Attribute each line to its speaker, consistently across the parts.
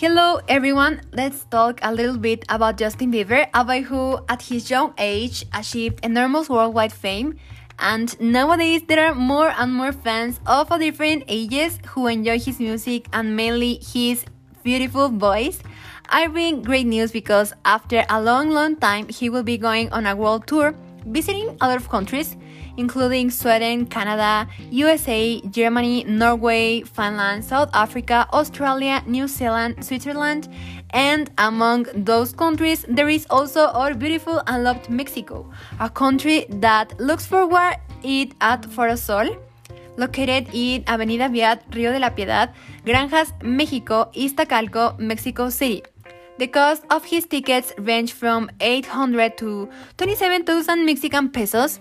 Speaker 1: Hello everyone, let's talk a little bit about Justin Bieber, a boy who at his young age achieved enormous worldwide fame. And nowadays there are more and more fans of a different ages who enjoy his music and mainly his beautiful voice. I bring great news because after a long, long time he will be going on a world tour, visiting a lot of countries including Sweden, Canada, USA, Germany, Norway, Finland, South Africa, Australia, New Zealand, Switzerland, and among those countries, there is also our beautiful and loved Mexico, a country that looks forward it at Foro Sol located in Avenida Viad, Rio de la Piedad, Granjas, Mexico, Iztacalco, Mexico City. The cost of his tickets range from 800 to 27,000 Mexican pesos,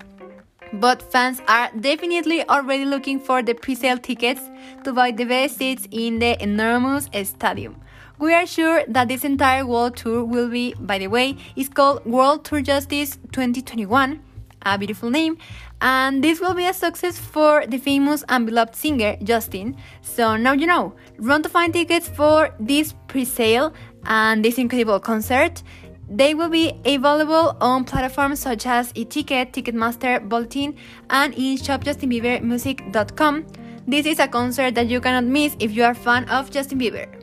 Speaker 1: but fans are definitely already looking for the pre-sale tickets to buy the best seats in the enormous stadium. We are sure that this entire world tour will be, by the way, is called World Tour Justice 2021, a beautiful name, and this will be a success for the famous and beloved singer Justin. So now you know, run to find tickets for this pre-sale and this incredible concert. They will be available on platforms such as eTicket, Ticketmaster, Bulletin, and in shopjustinbiebermusic.com. This is a concert that you cannot miss if you are a fan of Justin Bieber.